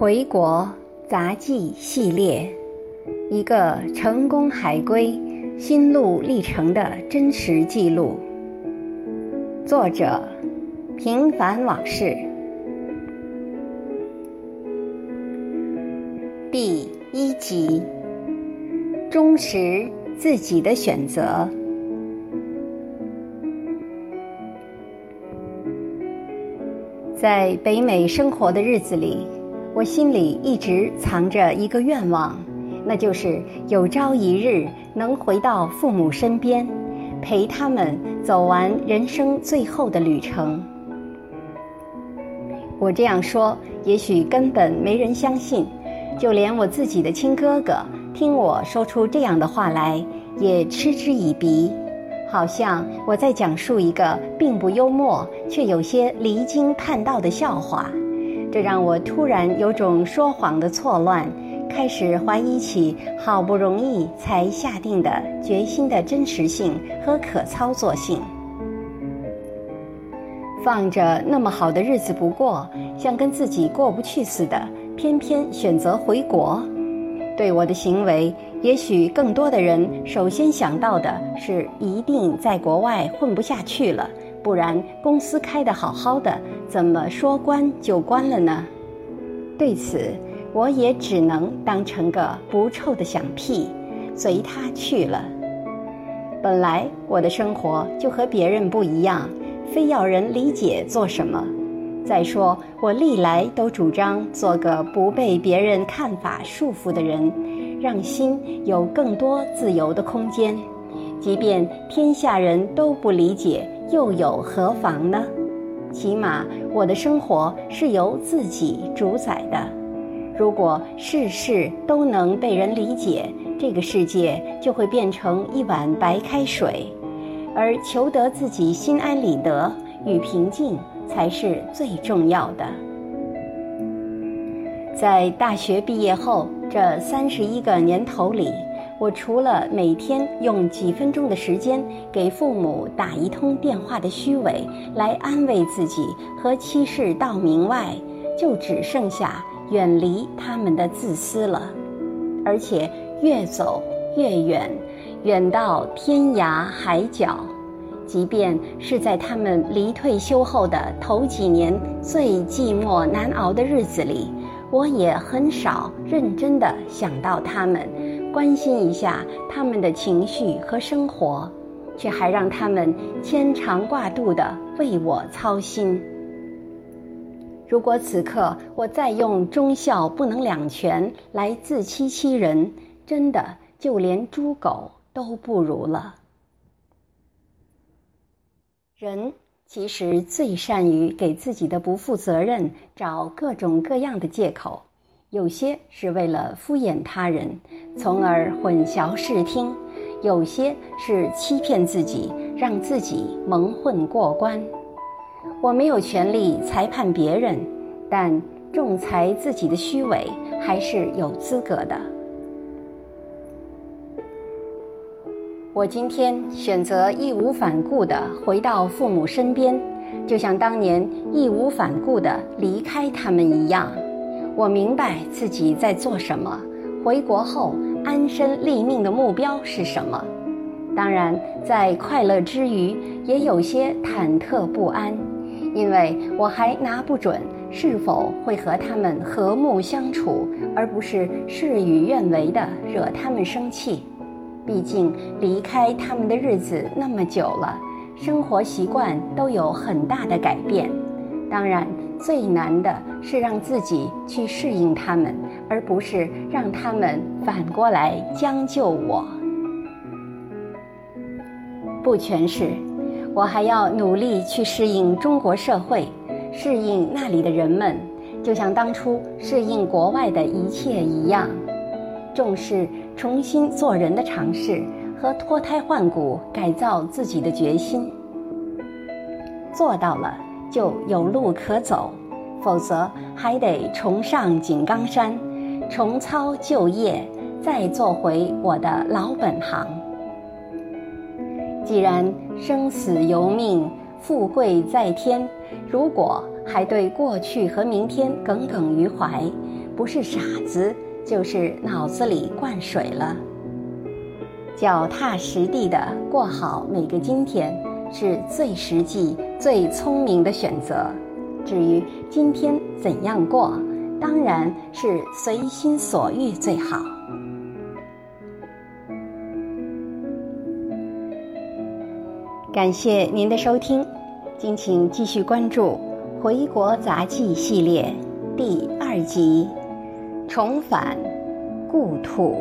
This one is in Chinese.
回国杂记系列，一个成功海归心路历程的真实记录。作者：平凡往事。第一集：忠实自己的选择。在北美生活的日子里，我心里一直藏着一个愿望，那就是有朝一日能回到父母身边，陪他们走完人生最后的旅程。我这样说，也许根本没人相信，就连我自己的亲哥哥听我说出这样的话来，也嗤之以鼻。好像我在讲述一个并不幽默却有些离经叛道的笑话，这让我突然有种说谎的错乱，开始怀疑起好不容易才下定的决心的真实性和可操作性。放着那么好的日子不过，像跟自己过不去似的，偏偏选择回国。对我的行为，也许更多的人首先想到的是，一定在国外混不下去了，不然公司开得好好的，怎么说关就关了呢？对此，我也只能当成个不臭的响屁，随他去了。本来我的生活就和别人不一样，非要人理解做什么。再说，我历来都主张做个不被别人看法束缚的人，让心有更多自由的空间。即便天下人都不理解，又有何妨呢？起码我的生活是由自己主宰的。如果事事都能被人理解，这个世界就会变成一碗白开水，而求得自己心安理得与平静。才是最重要的。在大学毕业后这三十一个年头里，我除了每天用几分钟的时间给父母打一通电话的虚伪来安慰自己和欺世盗名外，就只剩下远离他们的自私了，而且越走越远，远到天涯海角。即便是在他们离退休后的头几年最寂寞难熬的日子里，我也很少认真的想到他们，关心一下他们的情绪和生活，却还让他们牵肠挂肚的为我操心。如果此刻我再用忠孝不能两全来自欺欺人，真的就连猪狗都不如了。人其实最善于给自己的不负责任找各种各样的借口，有些是为了敷衍他人，从而混淆视听；有些是欺骗自己，让自己蒙混过关。我没有权利裁判别人，但仲裁自己的虚伪还是有资格的。我今天选择义无反顾地回到父母身边，就像当年义无反顾地离开他们一样。我明白自己在做什么，回国后安身立命的目标是什么。当然，在快乐之余，也有些忐忑不安，因为我还拿不准是否会和他们和睦相处，而不是事与愿违地惹他们生气。毕竟离开他们的日子那么久了，生活习惯都有很大的改变。当然，最难的是让自己去适应他们，而不是让他们反过来将就我。不全是，我还要努力去适应中国社会，适应那里的人们，就像当初适应国外的一切一样。重视重新做人的尝试和脱胎换骨改造自己的决心，做到了就有路可走，否则还得重上井冈山，重操旧业，再做回我的老本行。既然生死由命，富贵在天，如果还对过去和明天耿耿于怀。不是傻子，就是脑子里灌水了。脚踏实地的过好每个今天，是最实际、最聪明的选择。至于今天怎样过，当然是随心所欲最好。感谢您的收听，敬请继续关注《回国杂记》系列第二集《重返故土》。